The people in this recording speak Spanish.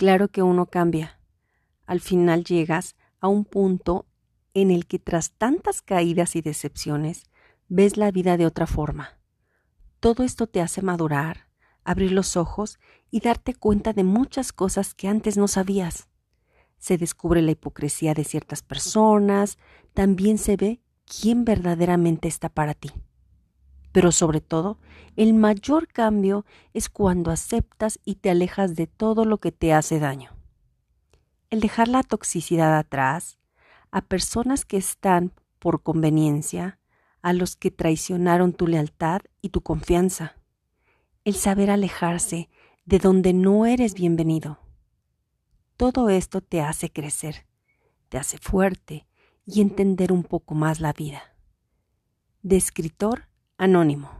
claro que uno cambia. Al final llegas a un punto en el que tras tantas caídas y decepciones ves la vida de otra forma. Todo esto te hace madurar, abrir los ojos y darte cuenta de muchas cosas que antes no sabías. Se descubre la hipocresía de ciertas personas, también se ve quién verdaderamente está para ti. Pero sobre todo, el mayor cambio es cuando aceptas y te alejas de todo lo que te hace daño. El dejar la toxicidad atrás, a personas que están por conveniencia, a los que traicionaron tu lealtad y tu confianza. El saber alejarse de donde no eres bienvenido. Todo esto te hace crecer, te hace fuerte y entender un poco más la vida. De escritor anónimo.